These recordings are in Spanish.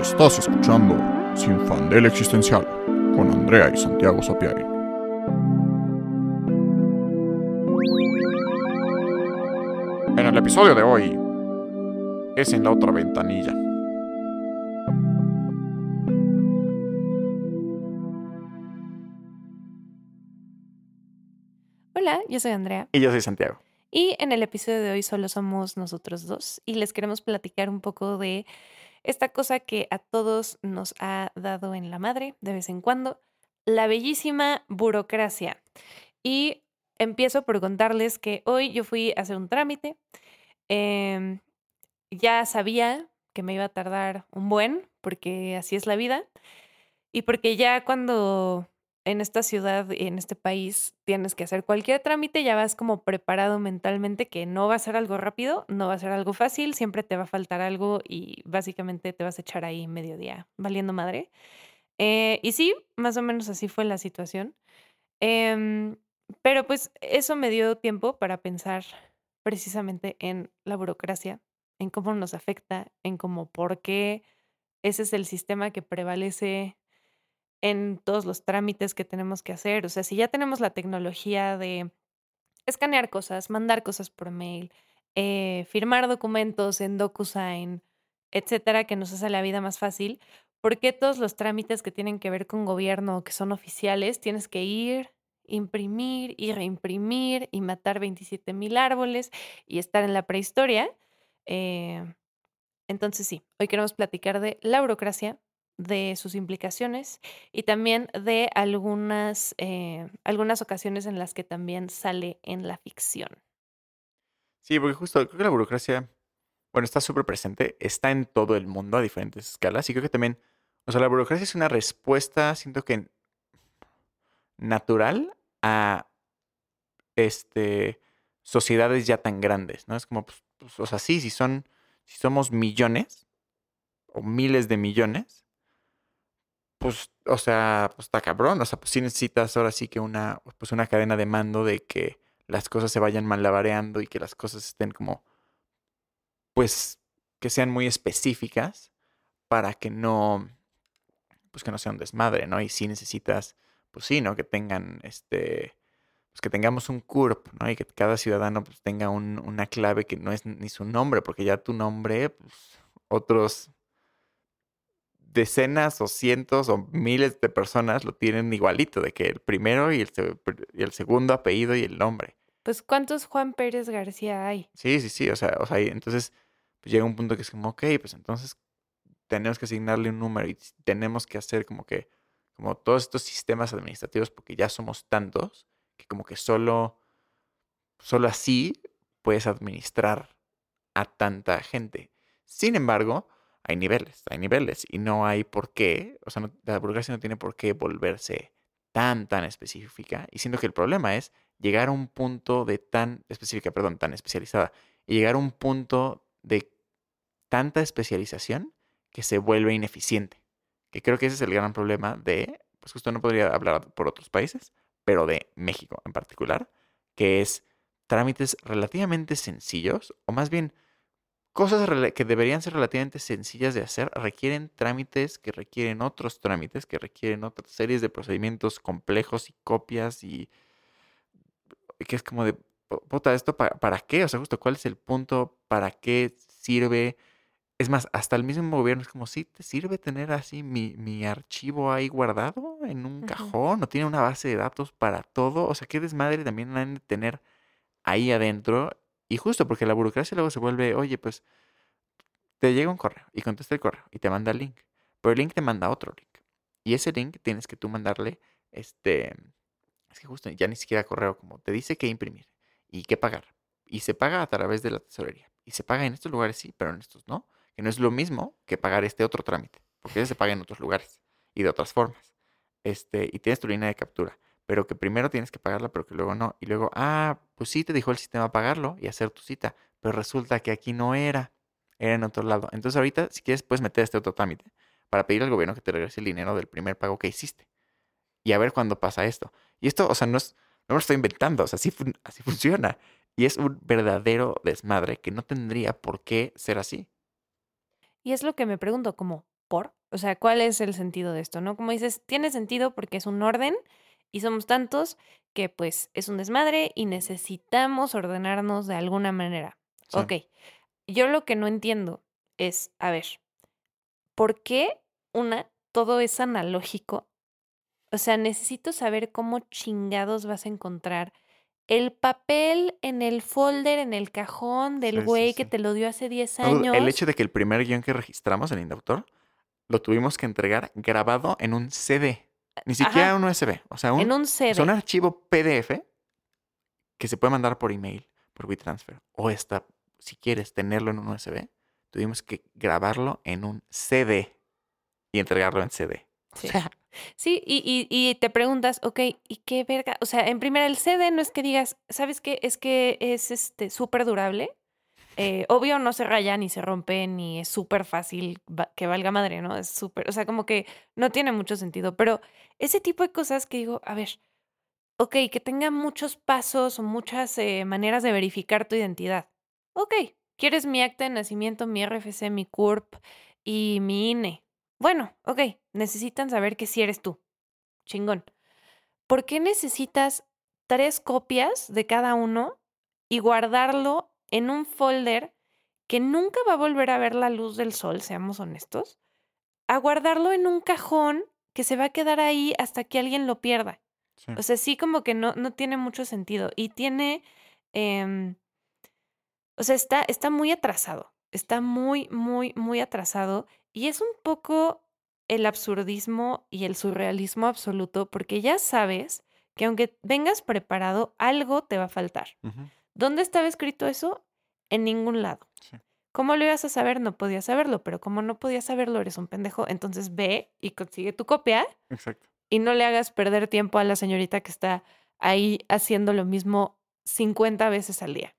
Estás escuchando Sin Fandel Existencial con Andrea y Santiago Sapiari. En el episodio de hoy es en la otra ventanilla. Hola, yo soy Andrea. Y yo soy Santiago. Y en el episodio de hoy solo somos nosotros dos y les queremos platicar un poco de esta cosa que a todos nos ha dado en la madre de vez en cuando, la bellísima burocracia. Y empiezo por contarles que hoy yo fui a hacer un trámite. Em, ya sabía que me iba a tardar un buen, porque así es la vida. Y porque ya cuando en esta ciudad y en este país tienes que hacer cualquier trámite, ya vas como preparado mentalmente que no va a ser algo rápido, no va a ser algo fácil, siempre te va a faltar algo y básicamente te vas a echar ahí mediodía valiendo madre. Eh, y sí, más o menos así fue la situación. Em, pero pues eso me dio tiempo para pensar precisamente en la burocracia, en cómo nos afecta, en cómo por qué ese es el sistema que prevalece en todos los trámites que tenemos que hacer. O sea, si ya tenemos la tecnología de escanear cosas, mandar cosas por mail, eh, firmar documentos en DocuSign, etcétera, que nos hace la vida más fácil, ¿por qué todos los trámites que tienen que ver con gobierno o que son oficiales tienes que ir, imprimir y reimprimir y matar 27 mil árboles y estar en la prehistoria? Eh, entonces sí, hoy queremos platicar de la burocracia, de sus implicaciones y también de algunas, eh, algunas ocasiones en las que también sale en la ficción. Sí, porque justo creo que la burocracia, bueno, está súper presente, está en todo el mundo a diferentes escalas y creo que también, o sea, la burocracia es una respuesta, siento que natural a este sociedades ya tan grandes, ¿no? Es como, pues, pues, o sea, sí, son, si somos millones o miles de millones, pues, o sea, pues está cabrón. O sea, pues sí necesitas ahora sí que una, pues una cadena de mando de que las cosas se vayan malabareando y que las cosas estén como, pues, que sean muy específicas para que no, pues que no sea un desmadre, ¿no? Y sí necesitas, pues sí, ¿no? Que tengan, este, pues que tengamos un CURP, ¿no? Y que cada ciudadano pues tenga un, una clave que no es ni su nombre, porque ya tu nombre, pues otros decenas o cientos o miles de personas lo tienen igualito, de que el primero y el, y el segundo apellido y el nombre. Pues ¿cuántos Juan Pérez García hay? Sí, sí, sí, o sea, o sea entonces pues llega un punto que es como, ok, pues entonces tenemos que asignarle un número y tenemos que hacer como que, como todos estos sistemas administrativos, porque ya somos tantos, que como que solo, solo así puedes administrar a tanta gente. Sin embargo, hay niveles, hay niveles y no hay por qué, o sea, la burocracia no tiene por qué volverse tan, tan específica. Y siento que el problema es llegar a un punto de tan específica, perdón, tan especializada, y llegar a un punto de tanta especialización que se vuelve ineficiente. Que creo que ese es el gran problema de, pues justo no podría hablar por otros países, pero de México en particular, que es trámites relativamente sencillos, o más bien Cosas que deberían ser relativamente sencillas de hacer requieren trámites que requieren otros trámites, que requieren otras series de procedimientos complejos y copias y que es como de, puta, ¿esto para, qué? O sea, justo, ¿cuál es el punto? ¿Para qué sirve? Es más, hasta el mismo gobierno es como, ¿sí te sirve tener así mi, archivo ahí guardado en un cajón? ¿No tiene una base de datos para todo? O sea, ¿qué desmadre también han de tener ahí adentro? Y justo porque la burocracia luego se vuelve, oye, pues te llega un correo y contesta el correo y te manda el link. Pero el link te manda otro link. Y ese link tienes que tú mandarle, este, es que justo ya ni siquiera correo, como te dice que imprimir y qué pagar. Y se paga a través de la tesorería. Y se paga en estos lugares, sí, pero en estos no. Que no es lo mismo que pagar este otro trámite. Porque ese se paga en otros lugares y de otras formas. Este, y tienes tu línea de captura pero que primero tienes que pagarla, pero que luego no. Y luego, ah, pues sí, te dijo el sistema pagarlo y hacer tu cita, pero resulta que aquí no era, era en otro lado. Entonces ahorita, si quieres, puedes meter este otro trámite para pedir al gobierno que te regrese el dinero del primer pago que hiciste. Y a ver cuándo pasa esto. Y esto, o sea, no, es, no lo estoy inventando, o sea, así, así funciona. Y es un verdadero desmadre que no tendría por qué ser así. Y es lo que me pregunto, como, por. O sea, ¿cuál es el sentido de esto? ¿No? Como dices, tiene sentido porque es un orden y somos tantos que pues es un desmadre y necesitamos ordenarnos de alguna manera. Sí. Ok, yo lo que no entiendo es, a ver, ¿por qué una, todo es analógico? O sea, necesito saber cómo chingados vas a encontrar el papel en el folder, en el cajón del Sí, sí, güey que te lo dio hace 10 Todo años. El hecho de que el primer guion que registramos en Indautor lo tuvimos que entregar grabado en un CD. Ni siquiera Ajá. un USB. O sea, un, en un o CD. sea, un archivo PDF que se puede mandar por email, por WeTransfer. O esta, si quieres tenerlo en un USB, tuvimos que grabarlo en un CD y entregarlo en CD. O Sí. sea, Sí, y, y, y te preguntas, ok, ¿y qué verga? O sea, en primera, el CD no es que digas, ¿sabes qué? Es que es este súper durable. Eh, obvio, no se raya ni se rompe, ni es súper fácil que valga madre, ¿no? Es súper, o sea, como que no tiene mucho sentido. Pero ese tipo de cosas que digo, a ver, ok, que tenga muchos pasos o muchas eh, maneras de verificar tu identidad. Ok, ¿quieres mi acta de nacimiento, mi RFC, mi CURP y mi INE? Bueno, ok, necesitan saber que sí eres tú. Chingón. ¿Por qué necesitas tres copias de cada uno y guardarlo en un folder que nunca va a volver a ver la luz del sol, seamos honestos? A guardarlo en un cajón que se va a quedar ahí hasta que alguien lo pierda. sí. O sea, sí como que no, no tiene mucho sentido. Y tiene, em, o sea, está, está muy atrasado. Está muy, muy, muy atrasado. Y es un poco el absurdismo y el surrealismo absoluto, porque ya sabes que aunque vengas preparado, algo te va a faltar. ¿Dónde estaba escrito eso? En ningún lado. sí. ¿Cómo lo ibas a saber? No podías saberlo, pero como no podías saberlo, eres un pendejo. Entonces ve y consigue tu copia Exacto. y no le hagas perder tiempo a la señorita que está ahí haciendo lo mismo 50 veces al día.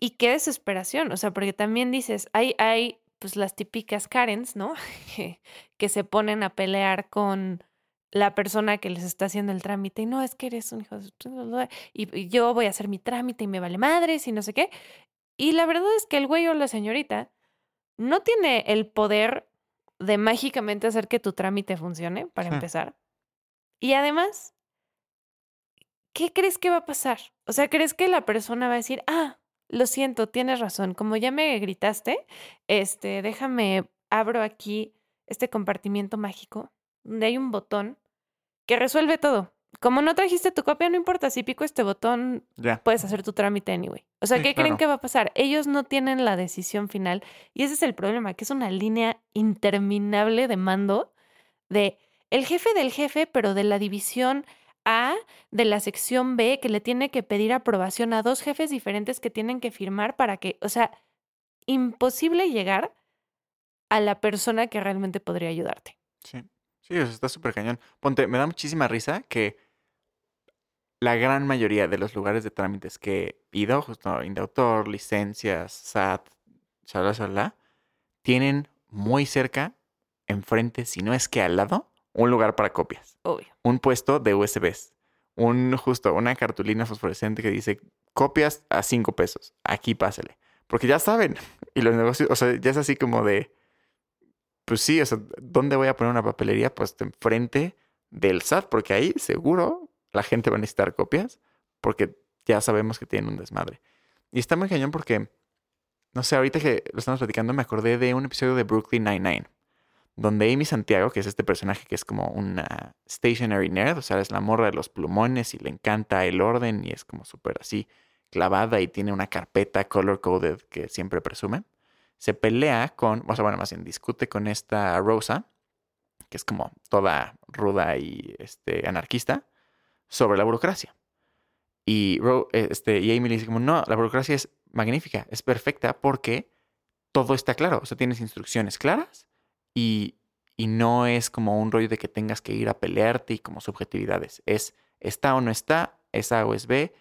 Y qué desesperación, o sea, porque también dices, hay, hay pues las típicas Karens, ¿no? que, que se ponen a pelear con la persona que les está haciendo el trámite y no, es que eres un hijo de... Y, y yo voy a hacer mi trámite y me vale madres y no sé qué. Y la verdad es que el güey o la señorita no tiene el poder de mágicamente hacer que tu trámite funcione, para Sí. empezar. Y además, ¿qué crees que va a pasar? O sea, ¿crees que la persona va a decir, ah, lo siento, tienes razón, como ya me gritaste, este, déjame, abro aquí este compartimiento mágico, donde hay un botón que resuelve todo. Como no trajiste tu copia, no importa, si pico este botón, puedes hacer tu trámite anyway. O sea, Sí, ¿qué creen que va a pasar? Ellos no tienen la decisión final y ese es el problema, que es una línea interminable de mando de el jefe del jefe, pero de la división A, de la sección B, que le tiene que pedir aprobación a dos jefes diferentes que tienen que firmar para que, o sea, imposible llegar a la persona que realmente podría ayudarte. Sí, sí, o sea, está súper cañón. Ponte, me da muchísima risa que la gran mayoría de los lugares de trámites que he ido, justo Indautor, licencias, SAT, shalala, shalala, tienen muy cerca, enfrente, si no es que al lado, un lugar para copias. Obvio. Un puesto de USBs. Un, justo, una cartulina fosforescente que dice copias a cinco pesos. Aquí pásale. Porque ya saben. Y los negocios, o sea, ya es así como de. Pues sí, o sea, ¿dónde voy a poner una papelería? Pues enfrente del SAT, porque ahí seguro la gente va a necesitar copias, porque ya sabemos que tienen un desmadre. Y está muy cañón porque, no sé, ahorita que lo estamos platicando, me acordé de un episodio de Brooklyn Nine-Nine, donde Amy Santiago, que es este personaje que es como una stationary nerd, o sea, es la morra de los plumones y le encanta el orden y es como súper así clavada y tiene una carpeta color coded que siempre presume se pelea con, o sea, bueno, más bien discute con esta Rosa, que es como toda ruda y este, anarquista, sobre la burocracia. Y, Ro- este, y Amy le dice como, no, la burocracia es magnífica, es perfecta porque todo está claro, o sea, tienes instrucciones claras y, y no es como un rollo de que tengas que ir a pelearte y como subjetividades. Es está o no está, es A o es B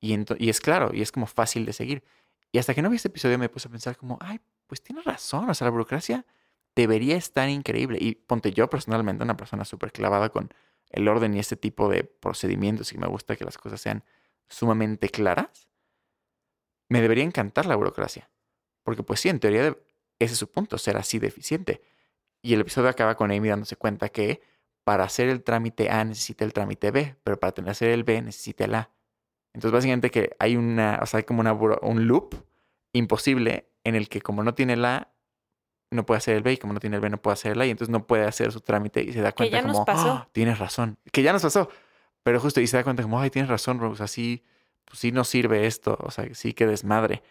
y, y es claro y es como fácil de seguir. Y hasta que no vi este episodio me puse a pensar como, ay, pues tienes razón, o sea, la burocracia debería estar increíble. Y ponte yo personalmente, una persona súper clavada con el orden y este tipo de procedimientos y me gusta que las cosas sean sumamente claras, me debería encantar la burocracia. Porque pues sí, en teoría ese es su punto, ser así de. Y el episodio acaba con Amy dándose cuenta que para hacer el trámite A necesita el trámite B, pero para tener hacer el B necesita el A. Entonces, básicamente que hay una, o sea, hay como una, un loop imposible en el que como no tiene el A, no puede hacer el B y como no tiene el B no puede hacer el A y entonces no puede hacer su trámite y se da cuenta que ya como, nos pasó. "Ah, tienes razón, que ya nos pasó. Pero justo y se da cuenta como, ay, tienes razón, Rose, así, pues sí nos sirve esto, o sea, sí que desmadre.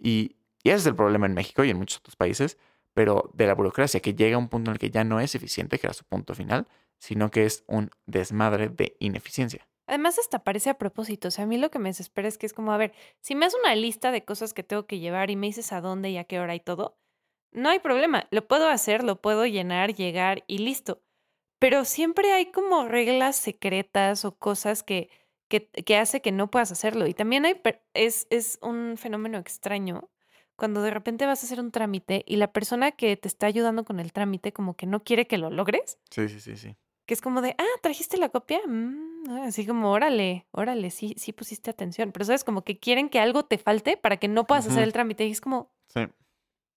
Y, y ese es el problema en México y en muchos otros países, pero de la burocracia, que llega a un punto en el que ya no es eficiente, que era su punto final, sino que es un desmadre de ineficiencia. Además, hasta parece a propósito. O sea, a mí lo que me desespera es que es como, a ver, si me haces una lista de cosas que tengo que llevar y me dices a dónde y a qué hora y todo, no hay problema. Lo puedo hacer, lo puedo llenar, llegar y listo. Pero siempre hay como reglas secretas o cosas que, que, que hace que no puedas hacerlo. Y también hay, es, es un fenómeno extraño cuando de repente vas a hacer un trámite y la persona que te está ayudando con el trámite como que no quiere que lo logres. Sí, sí, sí, sí. Que es como de, ah, ¿trajiste la copia? Mm, ah", así como, órale, órale, sí, sí pusiste atención. Pero sabes, como que quieren que algo te falte para que no puedas hacer el trámite. Y es como, Sí,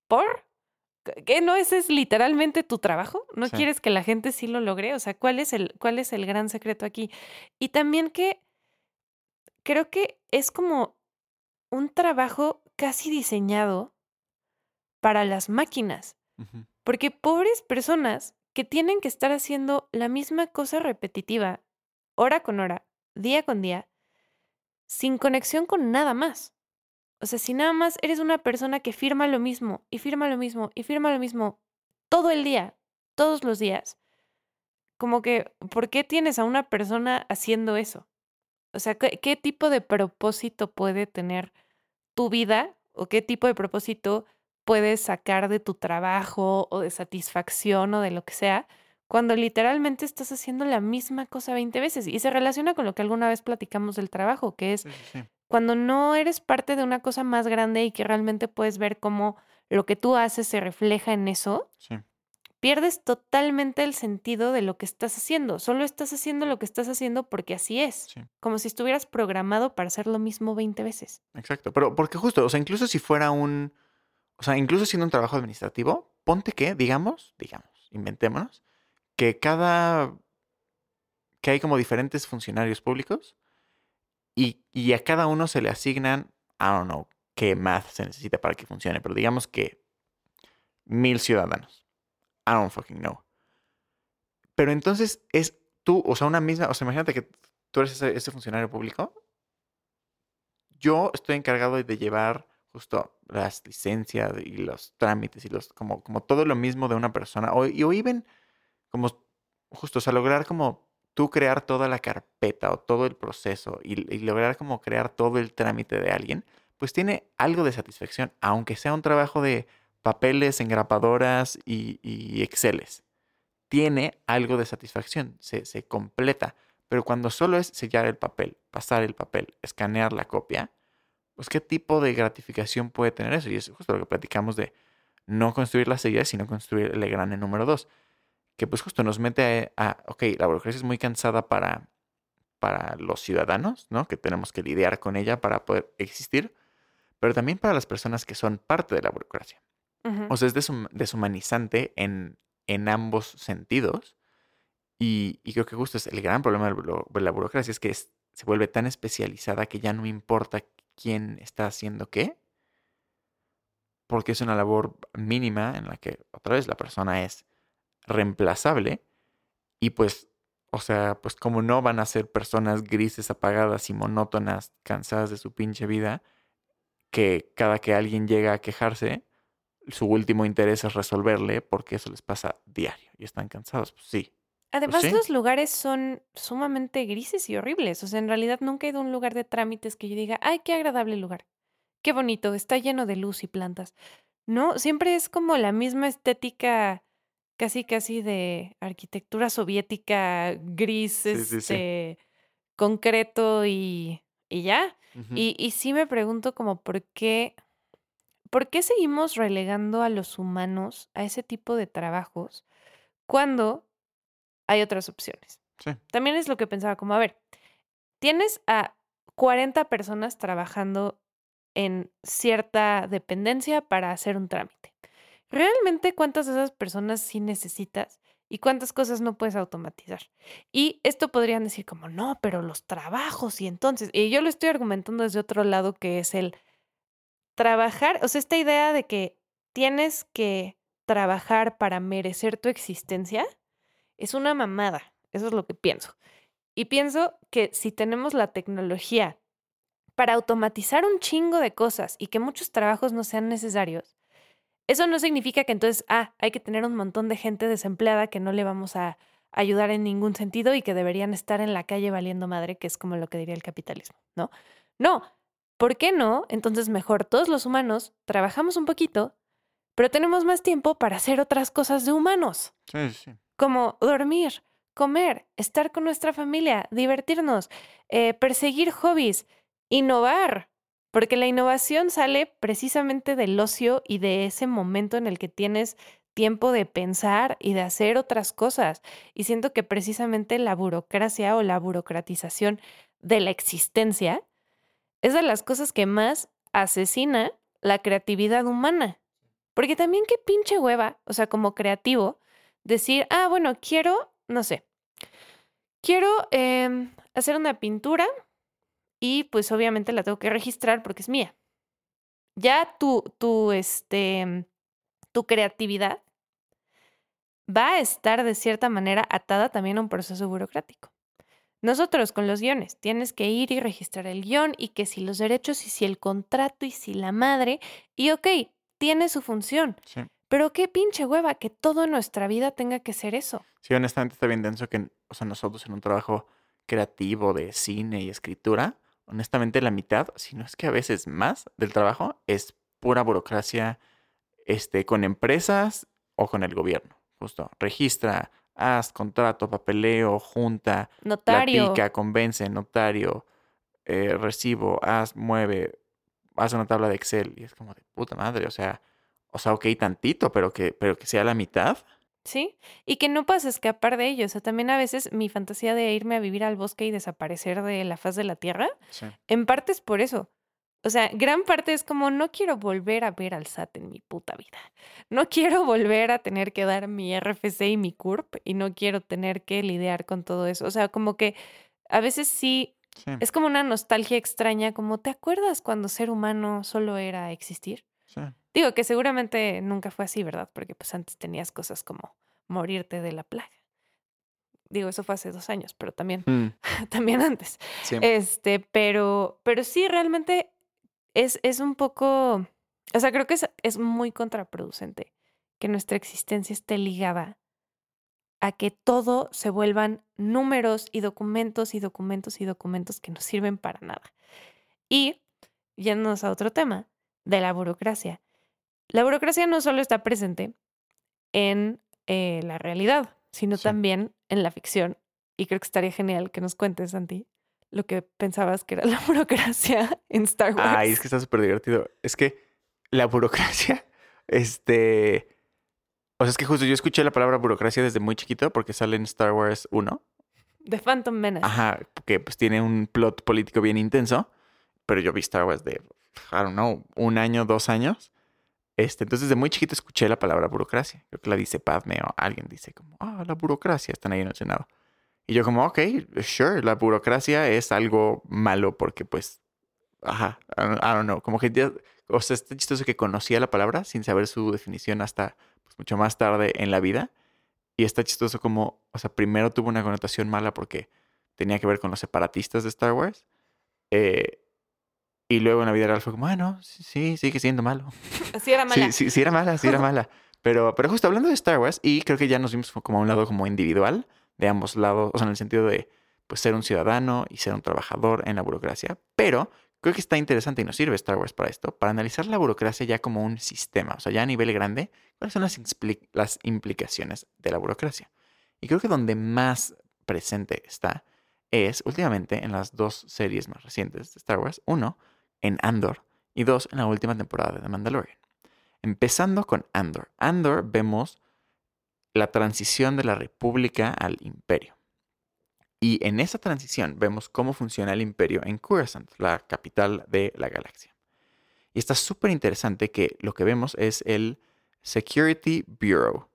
¿por? ¿Qué no ese es literalmente tu trabajo? ¿No Sí. quieres que la gente sí lo logre? O sea, ¿cuál es el, cuál es el gran secreto aquí? Y también que creo que es como un trabajo casi diseñado para las máquinas. Porque pobres personas que tienen que estar haciendo la misma cosa repetitiva, hora con hora, día con día, sin conexión con nada más. O sea, si nada más eres una persona que firma lo mismo y firma lo mismo y firma lo mismo todo el día, todos los días, como que, ¿por qué tienes a una persona haciendo eso? O sea, ¿qué, qué tipo de propósito puede tener tu vida o qué tipo de propósito puedes sacar de tu trabajo o de satisfacción o de lo que sea cuando literalmente estás haciendo la misma cosa 20 veces? Y se relaciona con lo que alguna vez platicamos del trabajo, que es sí, sí, sí. cuando no eres parte de una cosa más grande y que realmente puedes ver cómo lo que tú haces se refleja en eso, sí. pierdes totalmente el sentido de lo que estás haciendo. Solo estás haciendo lo que estás haciendo porque así es. Como si estuvieras programado para hacer lo mismo 20 veces. Exacto, pero porque justo, o sea, incluso si fuera un, o sea, incluso siendo un trabajo administrativo, ponte que, digamos, digamos, inventémonos, que cada, que hay como diferentes funcionarios públicos y, y a cada uno se le asignan, I don't know, qué math se necesita para que funcione, pero digamos que mil ciudadanos. I don't fucking know. Pero entonces es tú, o sea, una misma, o sea, imagínate que tú eres ese, ese funcionario público yo estoy encargado de llevar justo las licencias y los trámites y los como, como todo lo mismo de una persona. O, y o even como justo, o sea, lograr como tú crear toda la carpeta o todo el proceso y, y lograr como crear todo el trámite de alguien, pues tiene algo de satisfacción, aunque sea un trabajo de papeles, engrapadoras y, y Exceles. Tiene algo de satisfacción, se, se completa. Pero cuando solo es sellar el papel, pasar el papel, escanear la copia, pues qué tipo de gratificación puede tener eso. Y es justo lo que platicamos de no construir las sellas, sino construir el grande número dos. Que pues justo nos mete a, a, ok, la burocracia es muy cansada para, para los ciudadanos, ¿no? Que tenemos que lidiar con ella para poder existir, pero también para las personas que son parte de la burocracia. O sea, es deshum- deshumanizante en, en ambos sentidos. Y, y creo que justo es el gran problema de la burocracia, es que es- se vuelve tan especializada que ya no importa quién está haciendo qué, porque es una labor mínima en la que otra vez la persona es reemplazable y pues, o sea, pues como no van a ser personas grises, apagadas y monótonas, cansadas de su pinche vida, que cada que alguien llega a quejarse, su último interés es resolverle porque eso les pasa diario y están cansados. Pues sí. Además, sí. los lugares son sumamente grises y horribles. O sea, en realidad nunca he ido a un lugar de trámites que yo diga, ay, qué agradable lugar. Qué bonito, está lleno de luz y plantas. No, siempre es como la misma estética, casi casi de arquitectura soviética, gris, Sí, sí, sí. este, concreto y, y ya. Y, y sí me pregunto como por qué, por qué seguimos relegando a los humanos a ese tipo de trabajos cuando hay otras opciones. Sí. También es lo que pensaba, como, a ver, tienes a 40 personas trabajando en cierta dependencia para hacer un trámite. ¿Realmente cuántas de esas personas sí necesitas? ¿Y cuántas cosas no puedes automatizar? Y esto podrían decir como, no, pero los trabajos y entonces, y yo lo estoy argumentando desde otro lado que es el trabajar, o sea, esta idea de que tienes que trabajar para merecer tu existencia es una mamada. Eso es lo que pienso. Y pienso que si tenemos la tecnología para automatizar un chingo de cosas y que muchos trabajos no sean necesarios, eso no significa que entonces, ah, hay que tener un montón de gente desempleada que no le vamos a ayudar en ningún sentido y que deberían estar en la calle valiendo madre, que es como lo que diría el capitalismo, ¿no? No, ¿por qué no? Entonces mejor todos los humanos trabajamos un poquito, pero tenemos más tiempo para hacer otras cosas de humanos. Sí, sí. Como dormir, comer, estar con nuestra familia, divertirnos, eh, perseguir hobbies, innovar, porque la innovación sale precisamente del ocio y de ese momento en el que tienes tiempo de pensar y de hacer otras cosas. Y siento que precisamente la burocracia o la burocratización de la existencia es de las cosas que más asesina la creatividad humana. Porque también qué pinche hueva, o sea, como creativo, decir, ah, bueno, quiero, no sé, quiero em, hacer una pintura y pues obviamente la tengo que registrar porque es mía. Ya tu, tu, este, tu creatividad va a estar de cierta manera atada también a un proceso burocrático. Nosotros con los guiones, tienes que ir y registrar el guion y que si los derechos y si el contrato y si la madre, y ok, tiene su función. Pero qué pinche hueva que toda nuestra vida tenga que ser eso. Sí, honestamente está bien denso que, o sea, nosotros en un trabajo creativo de cine y escritura, honestamente la mitad, si no es que a veces más del trabajo es pura burocracia este, con empresas o con el gobierno. Justo, registra, haz contrato, papeleo, junta, notario. platica, convence, notario, eh, recibo, haz, mueve, haz una tabla de Excel. Y es como de puta madre, o sea, o sea, ok, tantito, pero que, pero que sea la mitad. Sí, y que no puedas escapar de ello. O sea, también a veces mi fantasía de irme a vivir al bosque y desaparecer de la faz de la tierra, en parte es por eso. O sea, gran parte es como no quiero volver a ver al SAT en mi puta vida. No quiero volver a tener que dar mi RFC y mi CURP y no quiero tener que lidiar con todo eso. O sea, como que a veces sí, sí. es como una nostalgia extraña, como ¿te acuerdas cuando ser humano solo era existir? Sí. Digo que seguramente nunca fue así, ¿verdad? Porque pues antes tenías cosas como morirte de la plaga. Digo, eso fue hace dos años, pero también, mm. también antes. Este, pero, pero sí, realmente es, es un poco, o sea, creo que es, es muy contraproducente que nuestra existencia esté ligada a que todo se vuelvan números y documentos y documentos y documentos que no sirven para nada. Y yéndonos a otro tema, de la burocracia. La burocracia no solo está presente en eh, la realidad, sino también en la ficción. Y creo que estaría genial que nos cuentes, Santi, lo que pensabas que era la burocracia en Star Wars. Ay, es que está súper divertido. Es que la burocracia, este... O sea, es que justo yo escuché la palabra burocracia desde muy chiquito porque sale en Star Wars 1. De Phantom Menace. Ajá, que pues tiene un plot político bien intenso. Pero yo vi Star Wars de, I don't know, un año, dos años. Este, entonces, de muy chiquito escuché la palabra burocracia. Creo que la dice Padme o alguien dice como, ah, la burocracia, están ahí en el Senado. Y yo como, ok, sure, la burocracia es algo malo porque pues, ajá, I don't, know, como que ya, o sea, está chistoso que conocía la palabra sin saber su definición hasta pues, mucho más tarde en la vida. Y está chistoso como, o sea, primero tuvo una connotación mala porque tenía que ver con los separatistas de Star Wars. Eh, y luego en la vida real fue como, bueno, ah, sí, sigue siendo malo. Sí era mala. Sí, sí, era mala, sí era mala. Pero, pero justo hablando de Star Wars, y creo que ya nos vimos como a un lado como individual, de ambos lados, o sea, en el sentido de pues ser un ciudadano y ser un trabajador en la burocracia, pero creo que está interesante y nos sirve Star Wars para esto, para analizar la burocracia ya como un sistema, o sea, ya a nivel grande, cuáles son las, las implicaciones de la burocracia. Y creo que donde más presente está es últimamente en las dos series más recientes de Star Wars. Uno, en Andor y dos en la última temporada de The Mandalorian. Empezando con Andor. Andor vemos la transición de la República al Imperio. Y en esa transición vemos cómo funciona el Imperio en Coruscant, la capital de la galaxia. Y está súper interesante que lo que vemos es el, Security Bureau,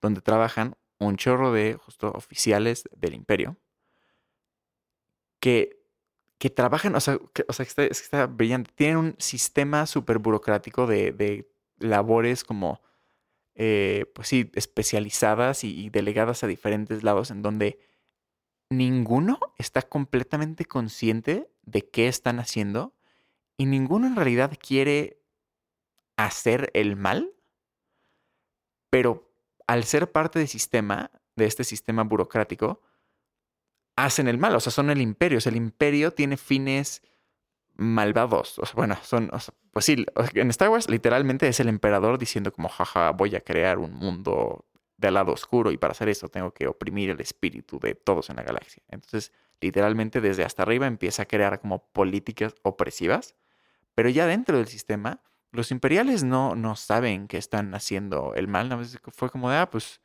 donde trabajan un chorro de justo oficiales del imperio que, que trabajan, o sea, que, o sea, está, está brillante. Tienen un sistema súper burocrático de, de, labores como, eh, pues sí, especializadas y, y delegadas a diferentes lados en donde ninguno está completamente consciente de qué están haciendo y ninguno en realidad quiere hacer el mal, pero al ser parte del sistema, de este sistema burocrático, hacen el mal, o sea, son el imperio, o sea, el imperio tiene fines malvados, o sea, bueno, son, pues sí, en Star Wars literalmente es el emperador diciendo como, jaja, voy a crear un mundo del lado oscuro y para hacer eso tengo que oprimir el espíritu de todos en la galaxia. Entonces, literalmente desde hasta arriba empieza a crear como políticas opresivas, pero ya dentro del sistema, los imperiales no, no saben que están haciendo el mal, fue como de, ah, pues,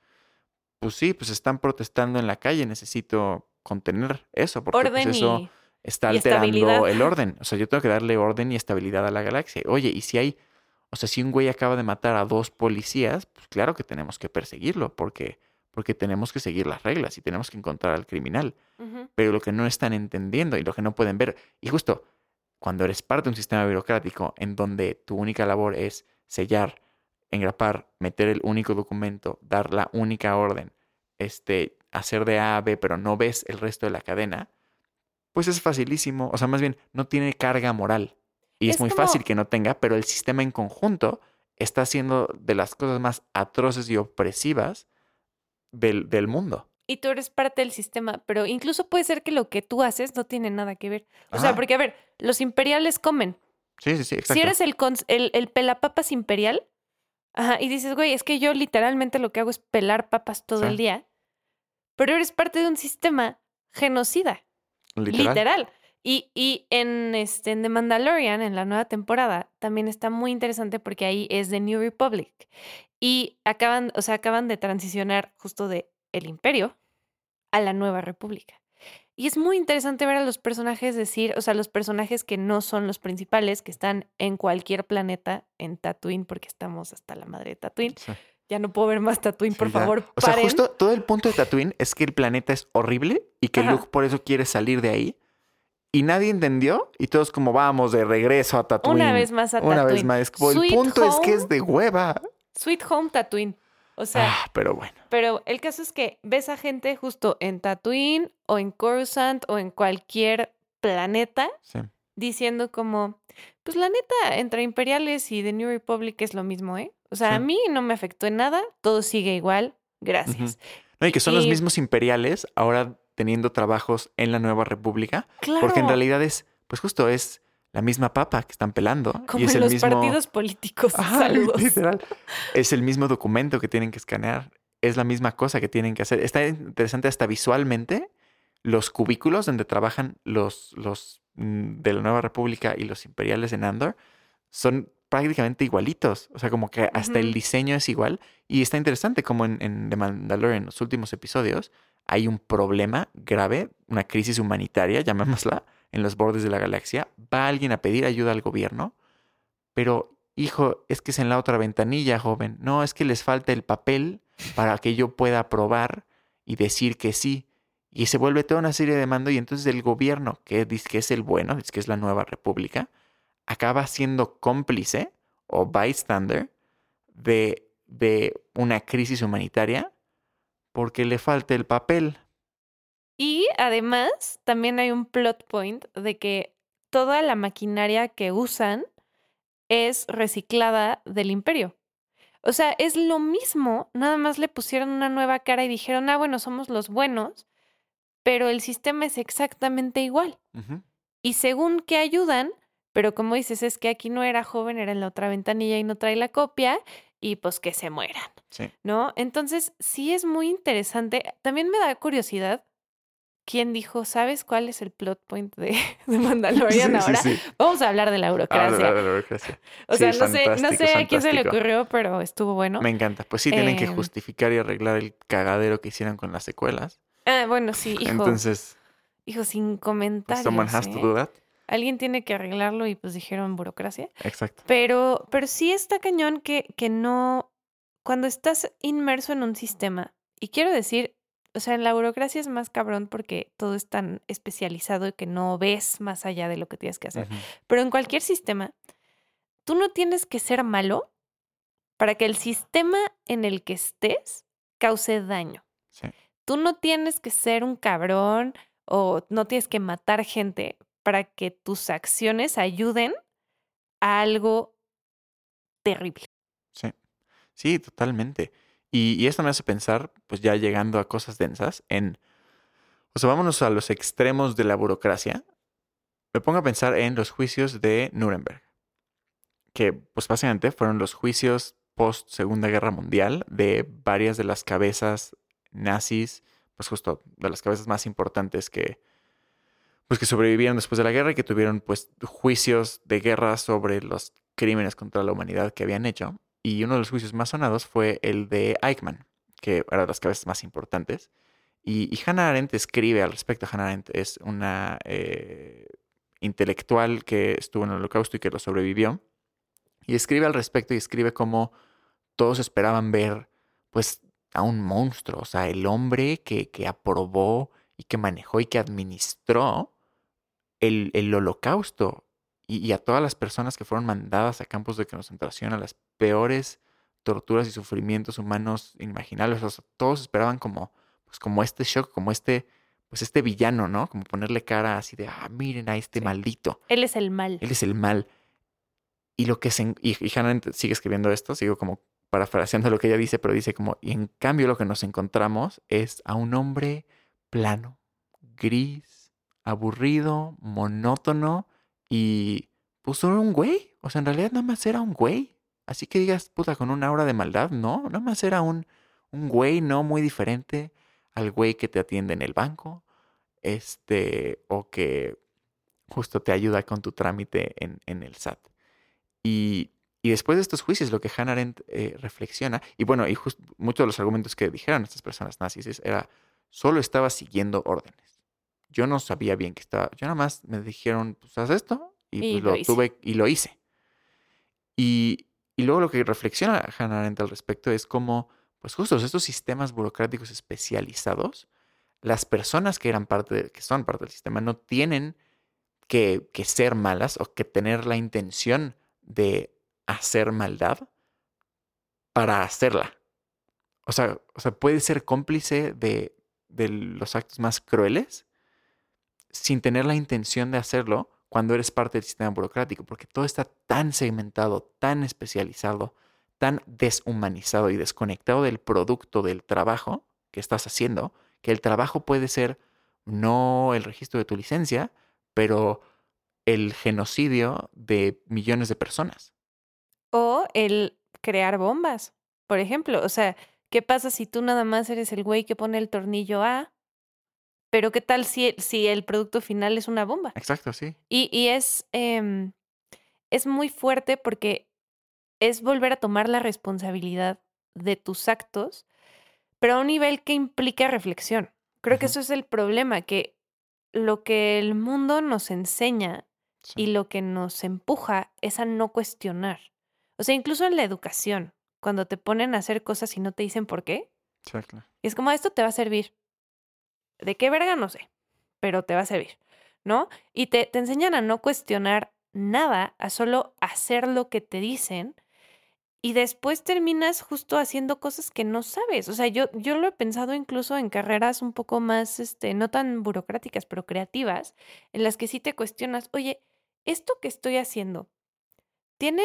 pues sí, pues están protestando en la calle, necesito contener eso, porque pues, eso está alterando el orden. O sea, yo tengo que darle orden y estabilidad a la galaxia. Oye, y si hay o sea, si un güey acaba de matar a dos policías, pues claro que tenemos que perseguirlo, porque, porque tenemos que seguir las reglas y tenemos que encontrar al criminal. Pero lo que no están entendiendo y lo que no pueden ver, y justo cuando eres parte de un sistema burocrático en donde tu única labor es sellar, engrapar, meter el único documento, dar la única orden, este, hacer de A a B, pero no ves el resto de la cadena, pues es facilísimo. O sea, más bien, no tiene carga moral. Y es, muy fácil que no tenga, pero el sistema en conjunto está haciendo de las cosas más atroces y opresivas del, del mundo y tú eres parte del sistema, pero incluso puede ser que lo que tú haces no tiene nada que ver. O sea, porque a ver, los imperiales comen. Sí, sí, sí, exacto. Si eres el, el, el pelapapas imperial, ajá, y dices, güey, es que yo literalmente lo que hago es pelar papas todo el día, pero eres parte de un sistema genocida. Literal. Literal. Y, y en, este, en The Mandalorian, en la nueva temporada, también está muy interesante porque ahí es The New Republic. Y acaban, o sea, acaban de transicionar justo de el imperio a la nueva república. Y es muy interesante ver a los personajes decir, o sea, los personajes que no son los principales, que están en cualquier planeta en Tatooine, porque estamos hasta la madre de Tatooine. Ya no puedo ver más Tatooine, por favor. O sea, justo todo el punto de Tatooine es que el planeta es horrible y que Luke por eso quiere salir de ahí y nadie entendió y todos como vamos de regreso a Tatooine. Una vez más a Tatooine. Una vez más. el punto es que es de hueva. Sweet Home Tatooine. O sea, ah, pero bueno. Pero el caso es que ves a gente justo en Tatooine o en Coruscant o en cualquier planeta diciendo como, pues la neta, entre Imperiales y The New Republic es lo mismo, ¿eh? O sea, a mí no me afectó en nada, todo sigue igual, gracias. No, y que son los mismos imperiales ahora teniendo trabajos en la Nueva República. Porque en realidad es, pues justo es la misma papa que están pelando. Como y es en el los partidos políticos. Saludos. Literal. Es el mismo documento que tienen que escanear. Es la misma cosa que tienen que hacer. Está interesante hasta visualmente los cubículos donde trabajan los, los mm, de la Nueva República y los imperiales en Andor son prácticamente igualitos. O sea, como que hasta el diseño es igual. Y está interesante como en, en The Mandalorian, en los últimos episodios, hay un problema grave, una crisis humanitaria, llamémosla, en los bordes de la galaxia, va alguien a pedir ayuda al gobierno, pero hijo, es que es en la otra ventanilla, joven, no, es que les falta el papel para que yo pueda aprobar y decir que sí. Y se vuelve toda una serie de mando y entonces el gobierno, que dice que es el bueno, es que es la nueva república, acaba siendo cómplice o bystander de, de una crisis humanitaria porque le falta el papel. Y además, también hay un plot point de que toda la maquinaria que usan es reciclada del imperio. O sea, es lo mismo, nada más le pusieron una nueva cara y dijeron, ah, bueno, somos los buenos, pero el sistema es exactamente igual. Y según que ayudan, pero como dices, es que aquí no era joven, era en la otra ventanilla y no trae la copia, y pues que se mueran. Sí. ¿No? Entonces, sí es muy interesante. También me da curiosidad. ¿Quién dijo, sabes cuál es el plot point de, Mandalorian ahora? Vamos a hablar de la burocracia. de la burocracia. O sea, no sé, no sé a quién se le ocurrió, pero estuvo bueno. Me encanta. Pues sí, tienen que em. justificar y arreglar el cagadero que hicieron con las secuelas. Ah, bueno, sí, hijo. Entonces. Hijo, sin comentarios. Someone has to do ¿eh? that alguien tiene que arreglarlo y pues dijeron burocracia. Exacto. Pero, pero sí está cañón que, que no, cuando estás inmerso en un sistema, y quiero decir, o sea, en la burocracia es más cabrón porque todo es tan especializado que no ves más allá de lo que tienes que hacer. Pero en cualquier sistema, tú no tienes que ser malo para que el sistema en el que estés cause daño. Sí. Tú no tienes que ser un cabrón o no tienes que matar gente para que tus acciones ayuden a algo terrible. Sí, sí, totalmente. Y, y esto me hace pensar, pues ya llegando a cosas densas, en, o sea, vámonos a los extremos de la burocracia. Me pongo a pensar en los juicios de Nuremberg, que pues básicamente fueron los juicios post Segunda Guerra Mundial de varias de las cabezas nazis, pues justo de las cabezas más importantes que, pues que sobrevivieron después de la guerra y que tuvieron pues juicios de guerra sobre los crímenes contra la humanidad que habían hecho. Y uno de los juicios más sonados fue el de Eichmann, que era de las cabezas más importantes. Y, Hannah Arendt escribe al respecto. Hannah Arendt es una eh, intelectual que estuvo en el holocausto y que lo sobrevivió. Y escribe al respecto y escribe cómo todos esperaban ver pues a un monstruo, o sea, el hombre que, que aprobó y que manejó y que administró el, el holocausto y, y, a todas las personas que fueron mandadas a campos de concentración, a las peores torturas y sufrimientos humanos inimaginables. O sea, todos esperaban como, pues, como este shock, como este, pues este villano, ¿no? Como ponerle cara así de, ah, miren a este Sí. maldito. Él es el mal. Él es el mal. Y lo que se... Y, y Hannah sigue escribiendo esto, sigo como parafraseando lo que ella dice, pero dice como, y en cambio lo que nos encontramos es a un hombre plano, gris, aburrido, monótono y pues era un güey. O sea, en realidad nada más era un güey. Así que digas, puta, con un aura de maldad, no, nada más era un, un güey no muy diferente al güey que te atiende en el banco, este, o que justo te ayuda con tu trámite en, en el SAT. Y, y después de estos juicios, lo que Hannah Arendt eh, reflexiona, y bueno, y justo muchos de los argumentos que dijeron estas personas nazis es- era, solo estaba siguiendo órdenes. Yo no sabía bien que estaba, yo nada más me dijeron, pues haz esto, y, Y pues, lo tuve y lo hice. Y, y luego lo que reflexiona Hannah Arendt al respecto es cómo, pues justo estos sistemas burocráticos especializados, las personas que eran parte, de- que son parte del sistema, no tienen que, que ser malas o que tener la intención de hacer maldad para hacerla. O sea, o sea puede ser cómplice de, de los actos más crueles sin tener la intención de hacerlo cuando eres parte del sistema burocrático, porque todo está tan segmentado, tan especializado, tan deshumanizado y desconectado del producto del trabajo que estás haciendo, que el trabajo puede ser no el registro de tu licencia, pero el genocidio de millones de personas. O el crear bombas, por ejemplo. O sea, ¿qué pasa si tú nada más eres el güey que pone el tornillo A? Pero ¿qué tal si, si el producto final es una bomba? Exacto, sí. Y, y es, em, es muy fuerte porque es volver a tomar la responsabilidad de tus actos, pero a un nivel que implica reflexión. Creo que eso es el problema, que lo que el mundo nos enseña sí. y lo que nos empuja es a no cuestionar. O sea, incluso en la educación, cuando te ponen a hacer cosas y no te dicen por qué, Exacto. y es como, esto te va a servir. ¿De qué verga? No sé, pero te va a servir, ¿no? Y te, te enseñan a no cuestionar nada, a solo hacer lo que te dicen. Y después terminas justo haciendo cosas que no sabes. O sea, yo, yo lo he pensado incluso en carreras un poco más, este, no tan burocráticas, pero creativas, en las que sí te cuestionas, oye, ¿esto que estoy haciendo tiene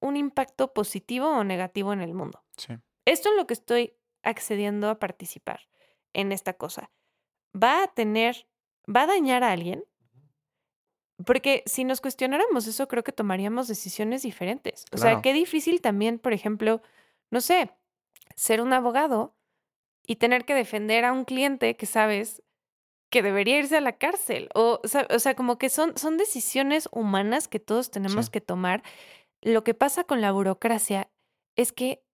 un impacto positivo o negativo en el mundo? Sí. Esto en lo que estoy accediendo a participar en esta cosa, ¿va a tener, va a dañar a alguien? Porque si nos cuestionáramos eso, creo que tomaríamos decisiones diferentes. O sea, qué difícil también, por ejemplo, no sé, ser un abogado y tener que defender a un cliente que sabes que debería irse a la cárcel. O, o sea, o sea, como que son, son decisiones humanas que todos tenemos Sí. que tomar. Lo que pasa con la burocracia es que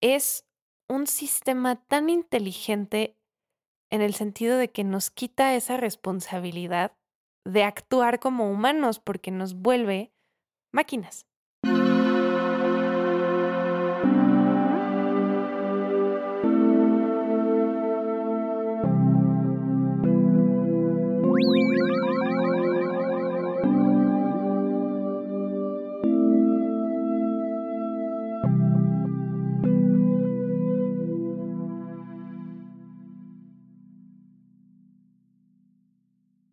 es un sistema tan inteligente en el sentido de que nos quita esa responsabilidad de actuar como humanos porque nos vuelve máquinas.